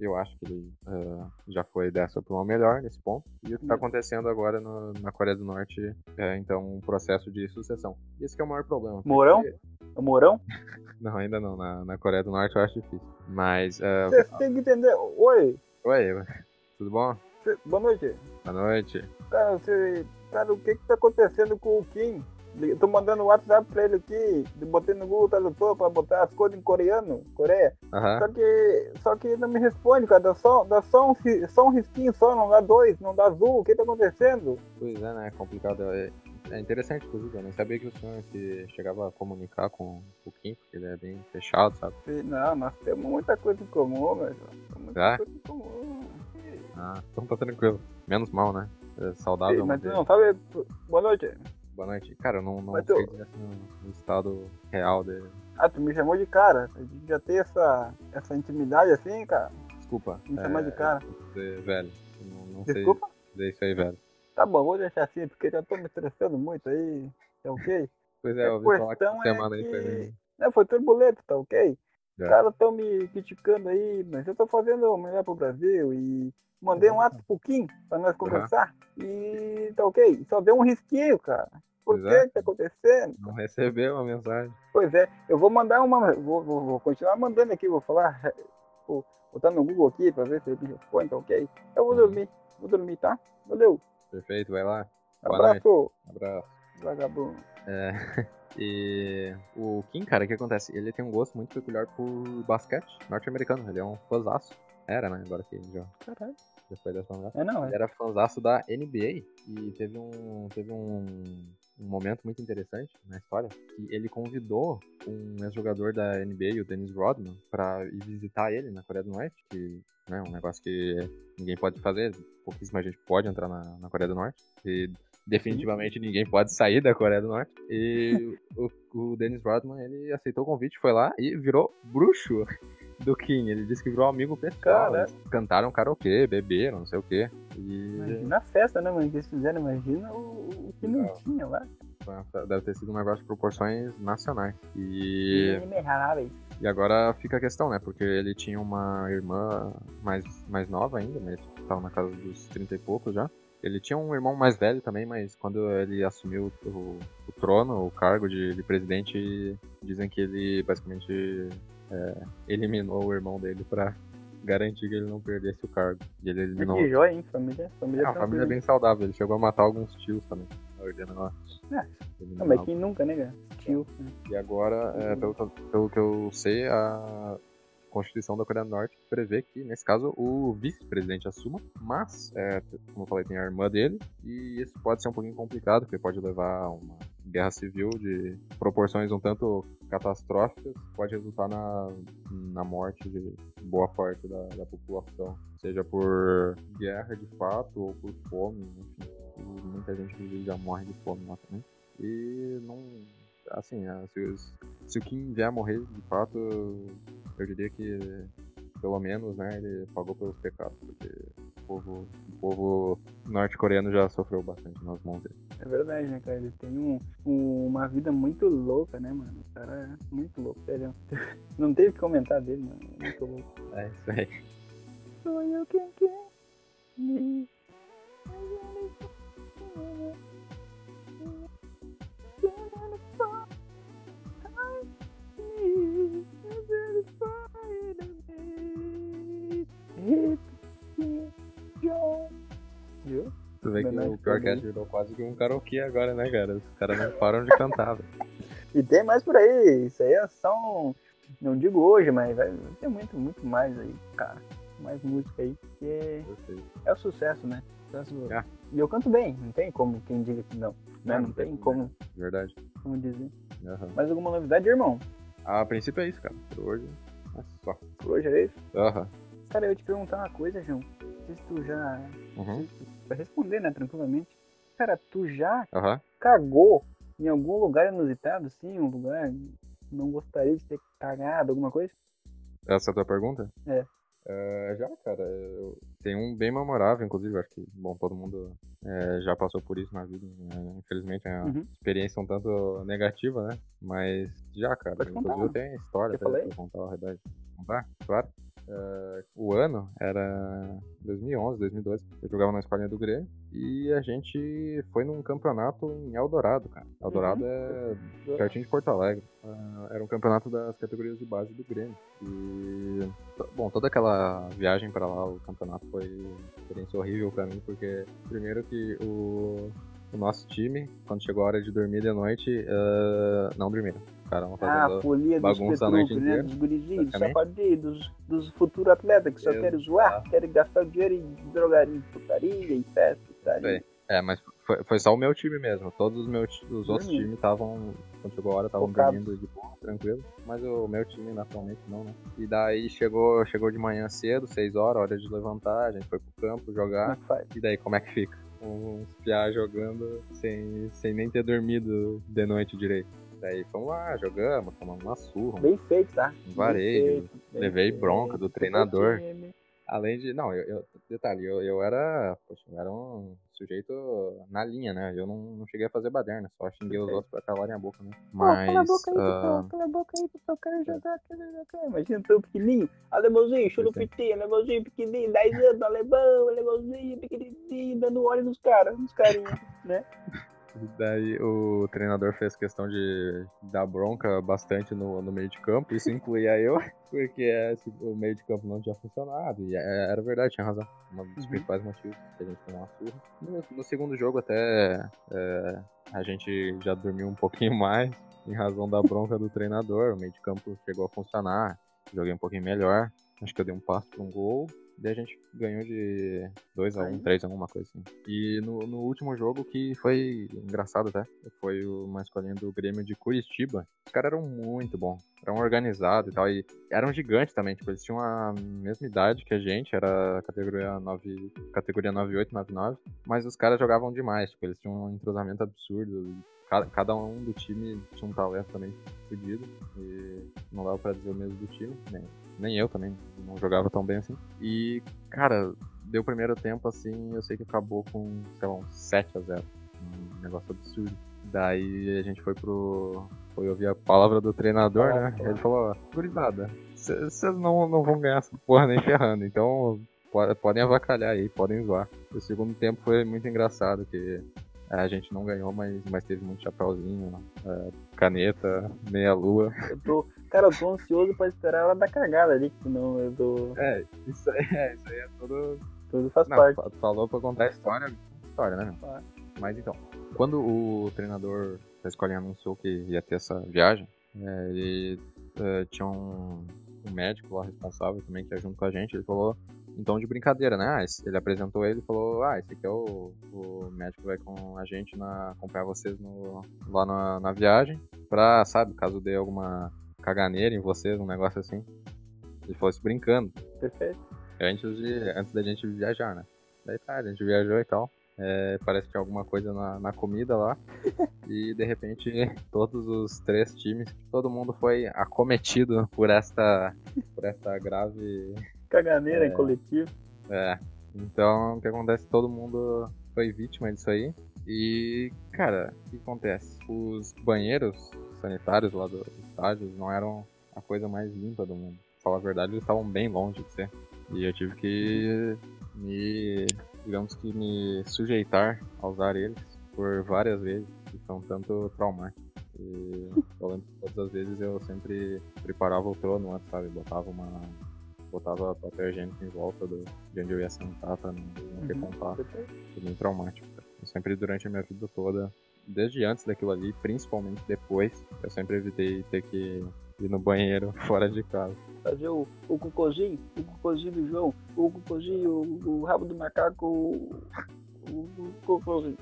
eu acho que ele ah, já foi dessa pra uma melhor nesse ponto. E o que tá Hum. acontecendo agora no- na Coreia do Norte é então um processo de sucessão. Esse que é o maior problema. porque- Morão? O Mourão? Não, ainda não. Na, na Coreia do Norte eu acho difícil. Mas. ah, Você tem que entender. Oi, Oi, tudo bom? cê- boa noite. Boa noite. Cara, você. Cara, o que que tá acontecendo com o Kim? Eu tô mandando um WhatsApp pra ele aqui, botei no Google Tradutor pra botar as coisas em coreano, Coreia. Aham. Só que. Só que não me responde, cara. Dá só, dá só, um, só um risquinho só, não dá dois, não dá azul. O que tá acontecendo? Pois é, né? É complicado. É, é interessante, inclusive. Eu nem sabia que o senhor se chegava a comunicar com o Kim, porque ele é bem fechado, sabe? Não, nós temos muita coisa em comum. Temos muita É? coisa em comum. Ah, então tá tranquilo. Menos mal, né? É saudável. Sim, mas não sabe. Boa noite. Boa noite. Cara, eu não, não Mas sei tu- no, no estado real dele. Ah, tu me chamou de cara. A gente já tem essa, essa intimidade assim, cara. Desculpa. Me chamar de cara. Você, velho. Não, não sei Desculpa? dizer isso aí, velho. Tá bom, vou deixar assim, porque já tô me estressando muito aí. É ok? Pois é, eu ouvi falar que é semana aí foi que bem, Né? Foi turbulento, tá ok? Os É. caras estão me criticando aí, mas eu tô fazendo o melhor pro Brasil e mandei um ato pro Kim pra nós conversar. E tá ok? Só deu um risquinho, cara. Por Pois é. que que tá acontecendo? Não recebeu a mensagem. Pois é, eu vou mandar uma. Vou, vou, vou continuar mandando aqui, vou falar. Vou botar no Google aqui pra ver se ele me responde, tá ok? Eu vou dormir. Vou dormir, tá? Valeu. Perfeito, vai lá. Abraço, Abraço. vagabundo. É, e o Kim, cara, o que acontece? Ele tem um gosto muito peculiar por basquete norte-americano. Ele é um fãzaço. Era, né? Agora que já, Caralho. já foi dessa lugar. É não, Ele é. era fãzaço da NBA e teve um, teve um, um momento muito interessante na história que ele convidou um ex-jogador da NBA, o Dennis Rodman, pra ir visitar ele na Coreia do Norte, que é um negócio que ninguém pode fazer, pouquíssima gente pode entrar na, na Coreia do Norte. E definitivamente ninguém pode sair da Coreia do Norte. E o, o Dennis Rodman, ele aceitou o convite, foi lá e virou bruxo do Kim. Ele disse que virou amigo pessoal. Cara. Eles cantaram karaokê, beberam, não sei o quê. E Imagina a festa, né, mano? Que eles fizeram, imagina o, o que não Não. tinha lá. deve ter sido um negócio de proporções nacionais. E, e agora fica a questão, né? Porque ele tinha uma irmã mais, mais nova ainda, né? Ele tava na casa dos 30 e poucos já. Ele tinha um irmão mais velho também, mas quando ele assumiu o, o trono, o cargo de, de presidente, dizem que ele basicamente é, eliminou o irmão dele pra garantir que ele não perdesse o cargo. E ele eliminou. Que joia, hein? Família, família, É uma família bem saudável. Ele chegou a matar alguns tios também. na ordem lá. É. Não, mas quem nunca, né, cara? Tio. né? E agora, é, pelo, pelo que eu sei, a Constituição da Coreia do Norte prevê que, nesse caso, o vice-presidente assuma, mas, é, como eu falei, tem a irmã dele, e isso pode ser um pouquinho complicado, porque pode levar a uma guerra civil de proporções um tanto catastróficas, pode resultar na, na morte de boa parte da, da população, seja por guerra de fato ou por fome, enfim. Muita gente já morre de fome lá também. E não. Assim, é, se, se o Kim vier a morrer de fato, eu diria que pelo menos, né, ele pagou pelos pecados, porque o povo, o povo norte-coreano já sofreu bastante nas mãos dele. É verdade, né, cara? Ele tem um, um- uma vida muito louca, né, mano? O cara é muito louco, sério. Não teve que comentar dele, mano. Muito louco. É isso aí. Sou eu quem quer me. Viu? Tu vê que o pior que virou quase que um karaokê agora, né, cara? Os caras não param de cantar, velho. E tem mais por aí. Isso aí é só um. Não digo hoje, mas vai ter muito, muito mais aí, cara. Mais música aí. Porque é o sucesso, né? Sucesso... É. E eu canto bem, não tem como quem diga que não. Né? Não, Não, não tem tem como, como, Verdade. como dizer. Aham. Mais alguma novidade, irmão? A princípio é isso, cara. Por hoje, é só. Por hoje é isso? Aham. Cara, eu ia te perguntar uma coisa, João. Não sei se tu já. Uhum. Vai responder, né? Tranquilamente. Cara, tu já Aham. cagou em algum lugar inusitado, assim? Um lugar que não gostaria de ter cagado, alguma coisa? Essa é a tua pergunta? É. É, já, cara. Eu... Tem um bem memorável, inclusive. Acho que, bom, todo mundo é, já passou por isso na vida. né? Infelizmente, é uma Uhum. experiência um tanto negativa, né? Mas já, cara. Pode contar, inclusive, eu tenho a história até pra contar a verdade. Contar? Claro. É, o ano era 2011, 2012. Eu jogava na escolinha do Grêmio e a gente foi num campeonato em Eldorado, cara. Eldorado Uhum. é pertinho de Porto Alegre. Ah, era um campeonato das categorias de base do Grêmio. E, bom, toda aquela viagem pra lá, o campeonato foi uma experiência horrível pra mim, porque primeiro que o, o nosso time, quando chegou a hora de dormir de noite, ah, não dormiram. Ficaram Ah, fazendo a folia dos bagunça a noite né? inteira, Dos gurizinhos, dos safadinhos, dos, dos futuros atletas que só Exato. querem zoar, querem gastar dinheiro em drogaria, em putaria, em festa, putaria. É, mas foi, foi só o meu time mesmo. Todos os meus os outros Dormindo. times estavam, quando chegou a hora, estavam dormindo de boa, tranquilo. Mas o meu time, naturalmente, não, né? E daí chegou, chegou de manhã cedo, 6 horas, hora de levantar, a gente foi pro campo jogar. é? E daí, como é que fica? Uns piá jogando sem, sem nem ter dormido de noite direito. Daí fomos lá, jogamos, tomamos uma surra. Bem feito, tá? Um varejo, Bem feito, bem levei feito. bronca do treinador. Além de. Não, eu, eu- detalhe, eu, eu era. Poxa, eu era um sujeito na linha, né? Eu não, não cheguei a fazer baderna, só xinguei os outros pra calarem a boca, né? Mas. Pô, cala a boca aí, ah, pô, cala a boca aí, eu quero jogar, quero jogar. Imagina tão pequenininho, alemãozinho, churupiti, alemãozinho pequenininho, 10 anos, alemão, alemãozinho pequenininho, dando óleo nos caras, nos carinhos, né? Daí o treinador fez questão de dar bronca bastante no, no meio de campo, isso incluía eu, porque esse- o meio de campo não tinha funcionado. E é- era verdade, tinha razão. Um dos Uhum. principais motivos que a gente tomou uma surra. No, no segundo jogo até é, a gente já dormiu um pouquinho mais, em razão da bronca do treinador. O meio de campo chegou a funcionar, joguei um pouquinho melhor. Acho que eu dei um passo para um gol. Daí a gente ganhou de 2x1, Aí. 3x1, uma coisa assim. E no, no último jogo, que foi engraçado até, foi o- uma escolinha do Grêmio de Curitiba. Os caras eram muito bons, eram organizados e tal. E eram gigantes também, tipo, eles tinham a mesma idade que a gente, era categoria 9, categoria 98, 99. Mas os caras jogavam demais, tipo, eles tinham um entrosamento absurdo. Cada, cada um do time tinha um talento também fodido. E não dava pra dizer o mesmo do time, nem, nem eu também não jogava tão bem assim. E, cara, deu o primeiro tempo assim, eu sei que acabou com, sei lá, um 7x0. Um negócio absurdo. Daí a gente foi pro. Foi ouvir a palavra do treinador, né? E ele falou, ó, gurizada, vocês não, não vão ganhar essa porra nem ferrando, então po- podem avacalhar aí, podem zoar. O segundo tempo foi muito engraçado, que é, a gente não ganhou, mas, mas teve muito chapéuzinho, é, caneta, meia-lua. Eu tô, cara, eu tô ansioso pra esperar ela dar cagada ali, que senão eu tô, É, isso aí é, isso aí é tudo tudo faz Não, parte. fa- falou pra contar a história, história, né? Claro. Mas então, quando o treinador da escolinha anunciou que ia ter essa viagem, é, ele é, tinha um, um médico lá responsável também que ia junto com a gente, ele falou, então de brincadeira, né? Ah, esse- ele apresentou ele e falou, ah, esse aqui é o, o médico que vai com a gente na, acompanhar vocês no, lá na, na viagem, pra, sabe, caso dê alguma caganeira em vocês, um negócio assim. Falou isso brincando Perfeito. antes, de, antes da gente viajar, né? Daí tá, a gente viajou e tal. É, parece que tinha alguma coisa na, na comida lá. e de repente, todos os três times, todo mundo foi acometido por esta, por esta grave. Caganeira É. em coletivo. É. Então, o que acontece? Todo mundo foi vítima disso aí. E, cara, o que acontece? Os banheiros sanitários lá do estádio não eram a coisa mais limpa do mundo. Pra falar a verdade, eles estavam bem longe de ser. E eu tive que me, digamos que me sujeitar a usar eles por várias vezes, que são tanto traumáticos. E eu lembro que todas as vezes eu sempre preparava o trono antes, sabe? Botava uma. Botava papel higiênico em volta do, de onde eu ia sentar pra não, não ter Uhum. contato. Perfeito. Foi bem traumático. Eu sempre, durante a minha vida toda, desde antes daquilo ali, principalmente depois, eu sempre evitei ter que ir no banheiro fora de casa. Fazer o, o cocôzinho, o cocôzinho do João, o cocôzinho, o, o rabo do macaco, o, o, cocôzinho.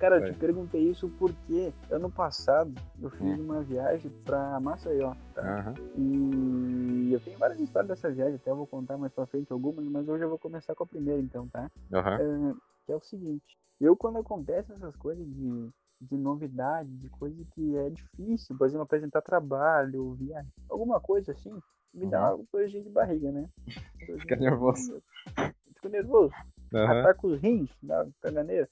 Cara, eu É. te perguntei isso porque ano passado eu fiz Hum. uma viagem pra Maceió, tá? Aham. E eu tenho várias histórias dessa viagem, até eu vou contar mais pra frente algumas, mas hoje eu vou começar com a primeira então, tá? Aham. É, que é o seguinte, eu quando acontece essas coisas de, de novidade, de coisa que é difícil, por exemplo, apresentar trabalho, viagem, alguma coisa assim, me dá uma coisa de barriga, né? Uhum. Fica nervoso. Fico nervoso. Aham. Ataca os rins da caganeira.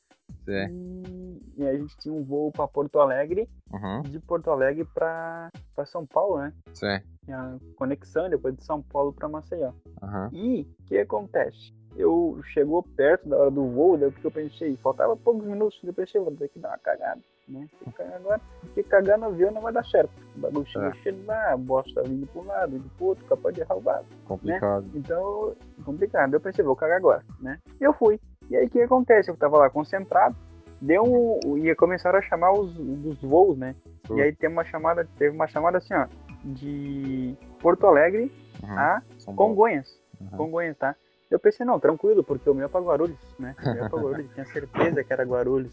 E, e a gente tinha um voo pra Porto Alegre, Uhum. de Porto Alegre pra, pra São Paulo, né? Sim. Tinha a conexão depois de São Paulo pra Maceió. Aham. E o que acontece? Eu chegou perto da hora do voo, daí o que eu pensei? Faltava poucos minutos, eu pensei, vou ter que dar uma cagada, né? Tem que cagar agora, porque cagar no avião não vai dar certo. O bagulho chega É. cheio lá, a bosta tá vindo pra um lado, vindo pro outro, capaz de errar o vaso. Complicado. Então, complicado. Eu pensei, vou cagar agora, né? E eu fui. E aí o que acontece? Eu tava lá concentrado, deu um, ia começar a chamar os dos voos, né? Uhum. E aí tem uma chamada, teve uma chamada assim, ó, de Porto Alegre Uhum. a. Congonhas. Uhum. Congonhas, tá? Eu pensei, não, tranquilo, porque o meu é pra Guarulhos, né? O meu é pra Guarulhos, tinha certeza que era Guarulhos,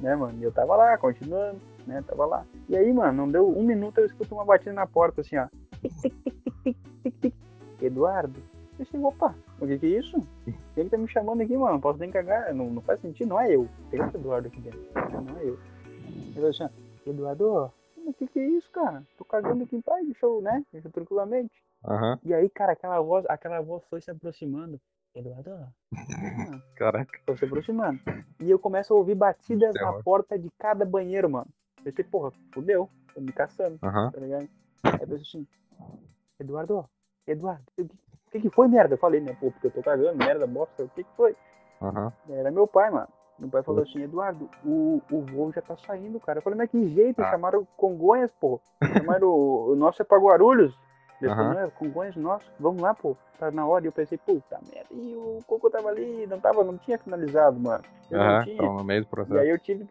né, mano? E eu tava lá, continuando, né? Tava lá. E aí, mano, não deu um minuto, eu escuto uma batida na porta, assim, ó. Eduardo. Eu pensei, opa, o que que é isso? Que tá me chamando aqui, mano? Posso nem cagar, não, não faz sentido, não é eu. Tem outro Eduardo aqui dentro, não é eu. Falei assim, Eduardo, o que que é isso, cara? Tô cagando aqui em paz, deixa eu, né? Deixa eu tranquilamente. Aham. E aí, cara, aquela voz, aquela voz foi se aproximando. Eduardo, Caraca. tô se aproximando. E eu começo a ouvir batidas na Terror. porta de cada banheiro, mano. Pensei, porra, fudeu, tô me caçando, Aham. tá ligado? Aí eu assim, Eduardo, Eduardo, o que, que que foi, merda? Eu falei, né, pô, porque eu tô cagando, merda, bosta, o que que foi? Aham. Era meu pai, mano. Meu pai falou assim, Eduardo, o, o voo já tá saindo, cara. Eu falei, mas que jeito? Ah. Chamaram Congonhas, pô. Chamaram o, o nosso é pra Guarulhos. Falou, Aham. não, é Congonhas nosso, vamos lá, pô. Tá na hora. E eu pensei, puta merda. E o Coco tava ali, não tava, não tinha finalizado, mano. Eu não tinha. Então, no meio do E processo. aí eu tive,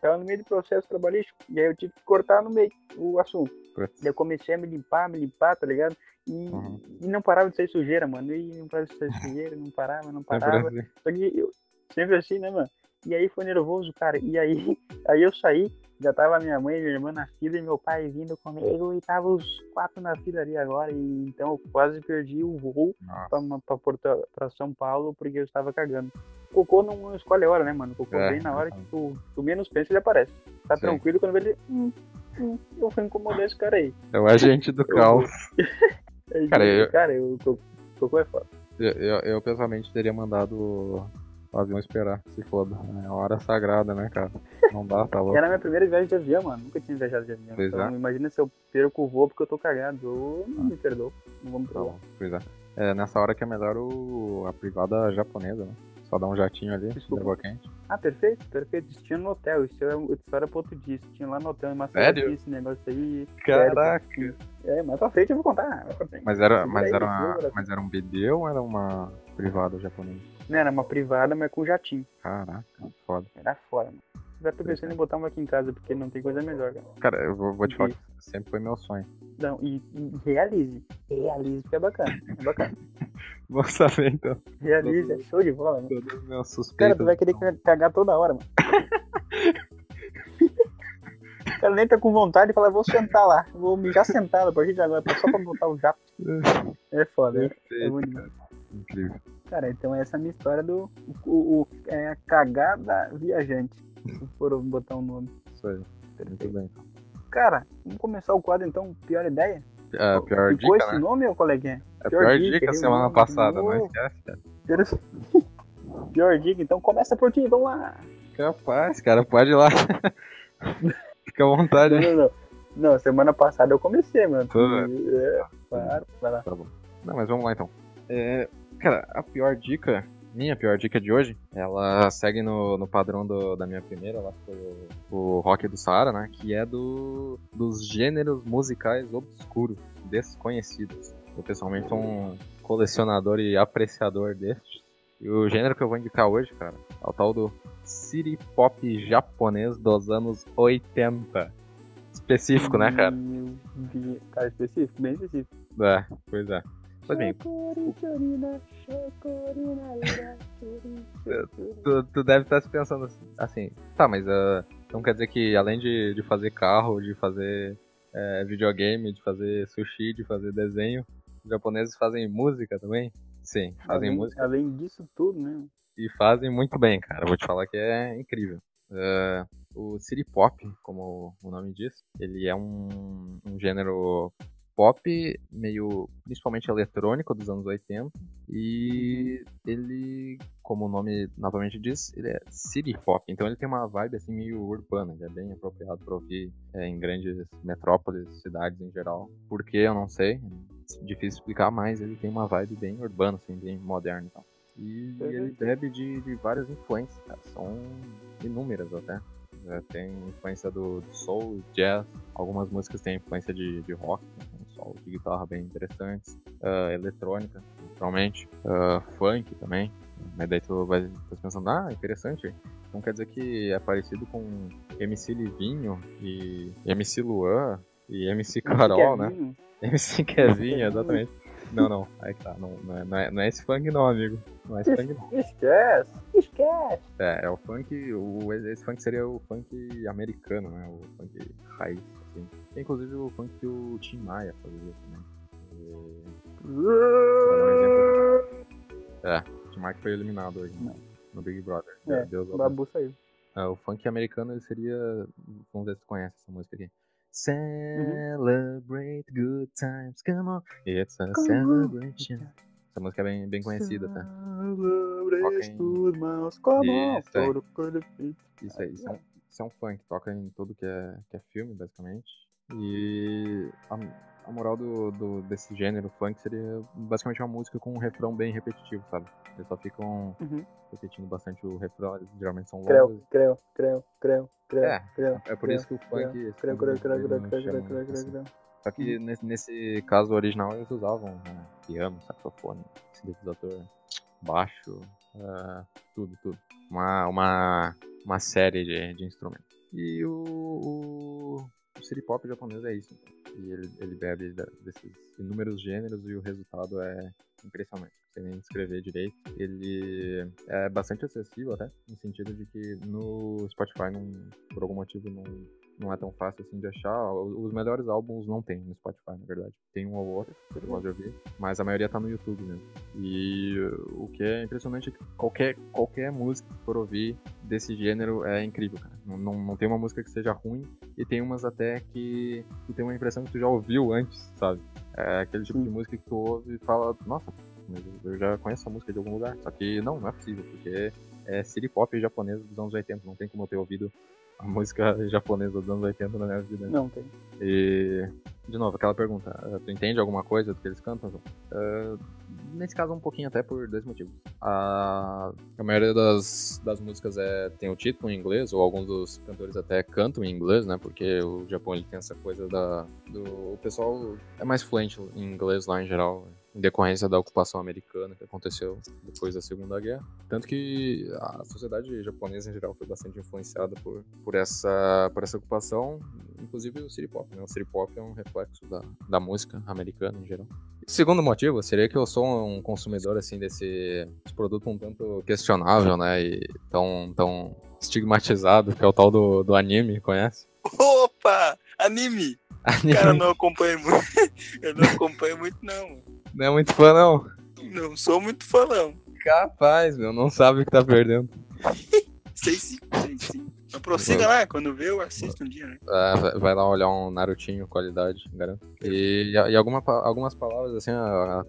tava no meio do processo trabalhístico, e aí eu tive que cortar no meio o assunto. Putz. Eu comecei a me limpar, me limpar, tá ligado? E, Uhum. e não parava de sair sujeira, mano. E não parava de sair sujeira, não parava, não Sempre parava. assim. Só que eu, sempre assim, né, mano? E aí foi nervoso, cara. E aí, aí eu saí, já tava minha mãe e minha irmã na fila e meu pai vindo comigo e tava os quatro na fila ali agora. E então eu quase perdi o voo pra, pra, Porto, pra São Paulo porque eu estava cagando. Cocô não escolhe a hora, né, mano? Cocô É, vem na hora que tu, tu menos pensa ele aparece. Tá Sim. tranquilo quando vê ele. Hum, hum, eu fui incomodar esse cara aí. É o agente do caos. Aí, Cara, eu- cara, eu, co- cocô é foda. Eu, eu, eu, pessoalmente teria mandado o avião esperar, se foda. É hora sagrada, né, cara? Não dá, tá louco. Era a minha primeira viagem de avião, mano. Nunca tinha viajado de avião. Pois então é. imagina se eu perco o voo porque eu tô cagado. Eu não me perdoo. Não vamos Tá perdoar. bom, pois é. É nessa hora que é melhor o, a privada japonesa, né? Só dar um jatinho ali, Desculpa. água quente. Ah, perfeito, perfeito. Tinha no hotel. Isso é uma história pra outro dia. Lá no hotel em Sério? Maceió. Esse negócio aí. Caraca! É, mais pra frente eu vou contar. Pra. Mas era, mas era, uma, mas era um BD ou era uma privada japonesa? Não, era uma privada, mas com jatinho. Caraca, foda. Era fora, mano. Já tô pensando em botar uma aqui em casa, porque não tem coisa melhor, cara. Cara, eu vou, vou te falar que sempre foi meu sonho. Não, e, e realize. Realize, porque é bacana. É bacana. Vou saber então. Realize, é show de bola, mano. Todos os meus suspeitos. Cara, tu vai querer ca- cagar toda hora, mano. O cara nem tá com vontade de falar, vou sentar lá. Vou mijar sentado a partir de agora, só pra botar o jato. É foda, é, é muito cara. Incrível. Cara, então essa é a minha história do. O, o- é a cagada viajante. Se for botar um nome. Isso aí. Muito bem. Cara, vamos começar o quadro então, pior ideia? A pior Ficou dica, esse né? nome, ô coleguinha? A pior pior dica, dica semana mano? passada, não esquece, cara. Pior- dica, então começa por ti, vamos lá. Capaz, cara, pode ir lá. Fica à vontade, Não, hein? não, não. Não, semana passada eu comecei, mano. Tudo É, claro, vai lá. Tá bom. Não, mas vamos lá então. É, cara, a pior dica, minha pior dica de hoje, ela segue no, no padrão do- da minha primeira, lá que foi o, o Rock do Saara, né? Que é do, dos gêneros musicais obscuros, desconhecidos. Eu pessoalmente sou um colecionador e apreciador destes. E o gênero que eu vou indicar hoje, cara, é o tal do City Pop japonês dos anos 80. Específico, né, cara? Cara, específico, bem específico. É, pois é. Pois bem, tu, tu deve estar se pensando assim, assim, tá, mas ah, não quer dizer que além de, de fazer carro, de fazer eh, videogame, de fazer sushi, de fazer desenho, os japoneses fazem música também? Sim, fazem além, música Além disso tudo, né? e fazem muito bem, cara. Vou te falar que é incrível. Ah, o City Pop, como o nome diz, ele é um, um gênero pop meio principalmente eletrônico dos anos 80 e ele, como o nome novamente diz, ele é city pop. Então ele tem uma vibe assim meio urbana, ele é bem apropriado para ouvir é, em grandes metrópoles, cidades em geral. Por que eu não sei, é difícil explicar, mas ele tem uma vibe bem urbana, assim, bem moderna e tal. E Uhum. ele bebe de, de várias influências, cara. São inúmeras até. É, tem influência do, do soul, jazz. Algumas músicas têm influência de, de rock, né, solos de guitarra bem interessantes. Ah, eletrônica, principalmente. Ah, funk também. Mas daí tu vai tá pensando, ah, interessante. Então quer dizer que é parecido com MC Livinho e MC Luan e MC Carol, né? Kevinho. MC Kevinho, exatamente. Não, não, aí tá, não, não, é, não, é, não é esse funk não, amigo. Não é funk não. Esquece, esquece. É, é o funk, o, esse funk seria o funk americano, né? O funk raiz, assim. Tem, inclusive o funk que o Tim Maia fazia também. E, é, o Tim Maia que foi eliminado hoje né, no Big Brother. É, Deus o babu saiu. é, o funk americano ele seria. Vamos ver se tu conhece essa música aqui. Celebrate good times, come on. It's a celebration. Essa música é bem, bem conhecida, tá? Abres em- mãos como Isso aí. perfeito. Isso aí, isso é um, isso é um funk, toca em tudo que é, que é filme, basicamente. E a, a moral do, do- desse gênero funk seria basicamente uma música com um refrão bem repetitivo, sabe? Eles só ficam Uhum. repetindo bastante o refrão, eles geralmente são Creu, longos. creu, creu, creu, creu, É, creu. É por creu, isso que o funk. esse Creu, funk creu, creu, eles creu, não creu, creu, chamam creu, muito creu, assim. creu. Só que nesse, nesse caso original eles usavam né, piano, saxofone, sintetizador, baixo, eh, tudo, tudo. Uma, uma, uma série de, de instrumentos. E o, o, o city pop japonês é isso. então. E ele, ele bebe da- desses inúmeros gêneros e o resultado é impressionante. Sem nem descrever direito. Ele é bastante acessível até, no sentido de que no Spotify, não, por algum motivo, não, não é tão fácil assim de achar. Os melhores álbuns não tem no Spotify, na verdade. Tem um ou outro que eu gosto de ouvir, mas a maioria tá no YouTube mesmo. E o que é impressionante é que qualquer, qualquer música que for ouvir desse gênero é incrível, cara. Não, não, não tem uma música que seja ruim, e tem umas até que tu tem uma impressão que tu já ouviu antes, sabe? É aquele tipo de música que tu ouve e fala, nossa, mas eu já conheço essa música de algum lugar. Só que não, não é possível, porque é city pop japonesa dos anos 80, não tem como eu ter ouvido a música japonesa dos anos 80 na minha vida. Não tem. E, de novo, aquela pergunta, eh, tu entende alguma coisa do que eles cantam? Eh, nesse caso, um pouquinho até por dois motivos. A, a maioria das, das músicas é, tem o título em inglês, ou alguns dos cantores até cantam em inglês, né? Porque o Japão ele tem essa coisa da. Do, o pessoal é mais fluente em inglês lá em geral, em decorrência da ocupação americana que aconteceu depois da Segunda Guerra. Tanto que a sociedade japonesa em geral foi bastante influenciada por, por, essa, por essa ocupação, inclusive o city pop, né? O city pop é um reflexo da, da música americana em geral. Segundo motivo seria que eu sou um consumidor assim desse produto um tanto questionável, né? E tão, tão estigmatizado, que é o tal do, do anime, conhece? Opa! Anime! Anime Cara, eu não acompanho muito. Eu não acompanho muito, não. não é muito fã, não. Não sou muito fã, não. Capaz, meu, não sabe o que tá perdendo. Sei sim, sei sim. Mas prossiga lá, quando vê, eu assisto um dia, né? Ah, vai- lá olhar um Narutinho, qualidade, garanto. E, e alguma, algumas palavras, assim,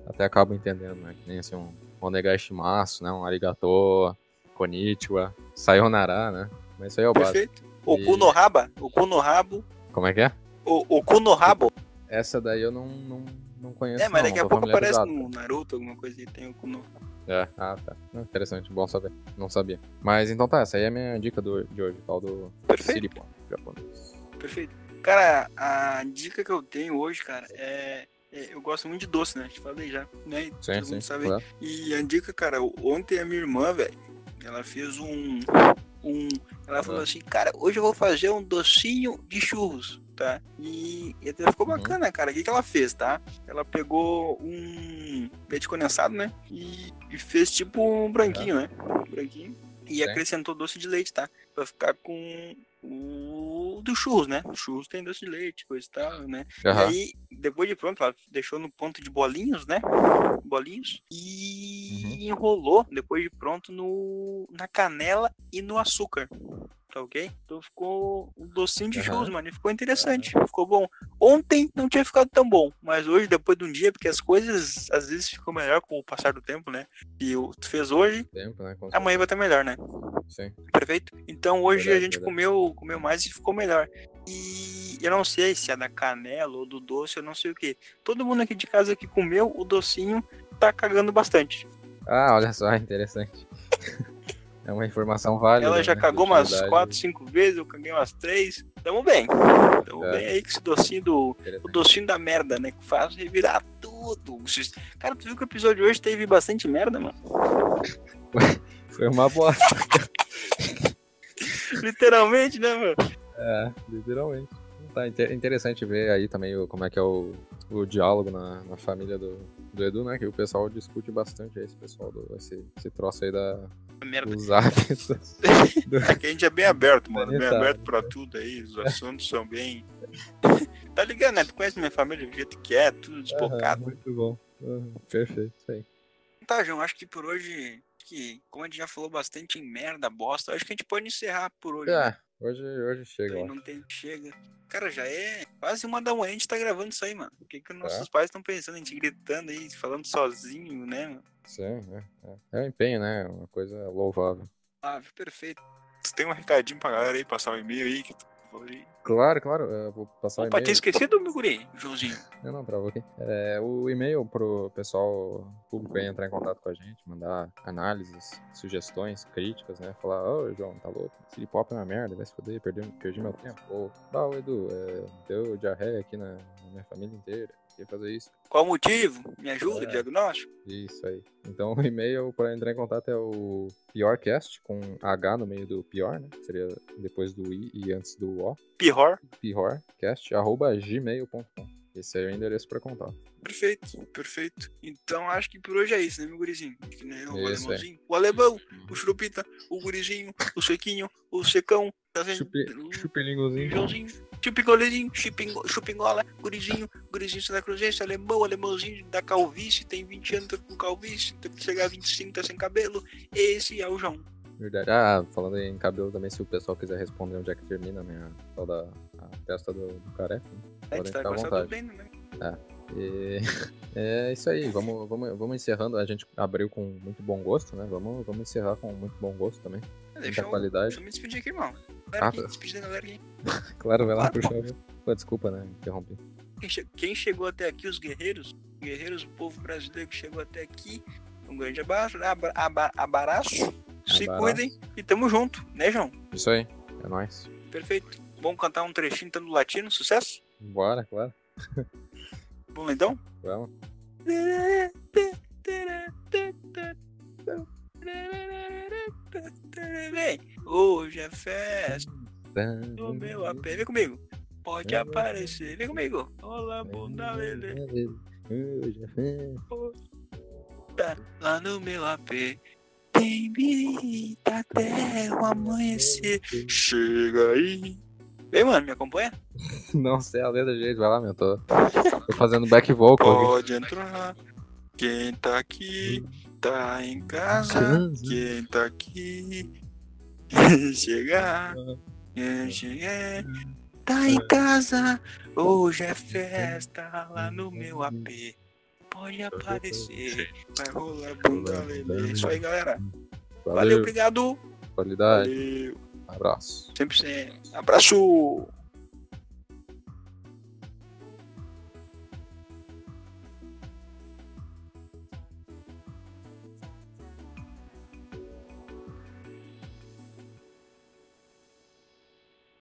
até acabo entendendo, né? Que nem assim, um onegaishimasu, né? Um arigato, konnichiwa, sayonara, né? Mas isso aí é o básico. Perfeito. O E- cu no raba, no rabo, Como é que é? O, o cu no rabo. Essa daí eu não, não, não conheço, É, mas não, daqui a pouco aparece no Naruto, alguma coisa aí, tem o cu no rabo. É, ah, tá. Interessante, bom saber. Não sabia. Mas então tá, essa aí é a minha dica do, de hoje, tal do Perfeito. Japonês. Perfeito. Cara, a dica que eu tenho hoje, cara, é. é, eu gosto muito de doce, né? Te falei já, né? Sim, Todo sim. sabe. claro. E a dica, cara, ontem a minha irmã, velho, ela fez um. um ela falou Ah. assim, cara, hoje eu vou fazer um docinho de churros, tá? E, e até ficou Uhum. bacana, cara. O que, que ela fez, tá? Ela pegou um leite condensado, né? E, e fez tipo um branquinho, né? Branquinho. E Sim. acrescentou doce de leite, tá? Pra ficar com o do churros, né? O churros tem doce de leite, coisa e tal, né? E Aham. aí, depois de pronto, ela deixou no ponto de bolinhos, né? Bolinhos. E Uhum. enrolou, depois de pronto, no, na canela e no açúcar. Tá ok? Então ficou um docinho de churros, mano. E ficou interessante. Ficou bom. Ontem não tinha ficado tão bom, mas hoje, depois de um dia, porque as coisas às vezes ficam melhor com o passar do tempo, né? E o tu fez hoje, Tempo, né? amanhã vai estar melhor, né? Sim. Perfeito? Então hoje Verdade, a gente verdade. comeu, comeu mais e ficou melhor. E eu não sei se é da canela ou do doce, eu não sei o que. Todo mundo aqui de casa que comeu o docinho tá cagando bastante. Ah, olha só, interessante. É uma informação válida. Ela já né, cagou umas utilidade. 4, 5 vezes, eu caguei umas 3. Tamo bem. Tamo É. bem aí com esse docinho do. O docinho da merda, né? Que faz revirar tudo. Cara, tu viu que o episódio de hoje teve bastante merda, mano? Foi uma bosta. Literalmente, né, mano? é, literalmente. Tá inte- interessante ver aí também como é que é o, o diálogo na, na família do, do Edu, né? Que o pessoal discute bastante aí, esse pessoal, do, esse, esse troço aí da, Merda. dos do- Aqui a gente é bem aberto, mano. Bem aberto pra tudo aí. Os assuntos são bem. tá ligado, né? Tu conhece minha família do jeito que é, tudo Aham, despocado. muito bom. Aham, perfeito, isso aí. Tá, João, acho que por hoje. Que, como a gente já falou bastante em merda, bosta, acho que a gente pode encerrar por hoje. né? É, Hoje, hoje chega, não tem. Chega. Cara, já é quase uma da manhã a gente tá gravando isso aí, mano. O que, que os nossos Tá. pais estão pensando? A gente gritando aí, falando sozinho, né, mano? Sim, é, é. É um empenho, né? Uma coisa louvável. Ah, perfeito. Você tem um recadinho pra galera aí, passar o e-mail aí que tu aí. Claro, claro. Eu vou passar o Opa, e-mail. tinha esquecido, meu guri, Joãozinho. Eu não, travou aqui. É, o e-mail pro pessoal público aí entrar em contato com a gente, mandar análises, sugestões, críticas, né? Falar, ô João, tá louco? City Pop é uma merda, vai se foder, perdi, perdi meu tempo. Ou, bah, Edu, é, deu diarreia aqui na, na minha família inteira. Queria fazer isso. Qual o motivo? Me ajuda, É. diagnóstico? Isso aí. Então o e-mail para entrar em contato é o piorcast, com H no meio do pior, né? Seria depois do I e antes do O. Pior. piorcast, arroba gmail.com. Esse aí é o endereço para contato. Perfeito, perfeito. Então acho que por hoje é isso, né, meu gurizinho? Que nem o Isso, alemãozinho. O alemão, o churupita, o gurizinho, o sequinho, o secão. Tá vendo? Chupi, chupilingozinho. Chupigolezinho, chupingo- chupingola, gurizinho, gurizinho Santa Cruzense, alemão, alemãozinho da calvície, tem 20 anos, tá com calvície, tem que chegar a 25, tá sem cabelo. Esse é o João. Verdade. Ah, falando em cabelo também, se o pessoal quiser responder onde é que termina, né? A tal da a testa do, do careca. né? É, Podem tá ficar à gostando vontade. bem, né? E é isso aí, vamos, vamos, vamos encerrando. A gente abriu com muito bom gosto, né? Vamos, vamos encerrar com muito bom gosto também. Deixa eu, qualidade. deixa eu me despedir aqui, irmão. Ah, aqui, tá. despedir da galera aqui. Claro, vai lá Claro, pro show. Pô, desculpa, né? Interrompi. Quem, che- quem chegou até aqui, os guerreiros, guerreiros do povo brasileiro que chegou até aqui, um grande abraço, né? Abra, aba- abraço, se Abraço. cuidem e tamo junto, né, João? Isso aí, é nóis. Perfeito. Vamos cantar um trechinho então do latino, sucesso? Bora, claro. Vamos então? Vamos. Vem, hoje é festa do meu AP. Vem comigo. Pode aparecer. Vem comigo. Olá, bunda lelê. Tá lá no meu AP. Tem vida até o amanhecer. Chega aí. Vem, mano, me acompanha? Não sei a letra direito, vai lá, meu. Tô, tô fazendo back vocal aqui. Pode entrar. Quem tá aqui, tá em casa. Quem tá aqui, chegar. Quem chegar, tá em casa. Hoje é festa lá no meu AP. Pode aparecer, vai rolar bunda lelê. Isso aí, galera. Valeu, Valeu, obrigado. qualidade. Valeu. Abraço. Sempre sem. Abraço.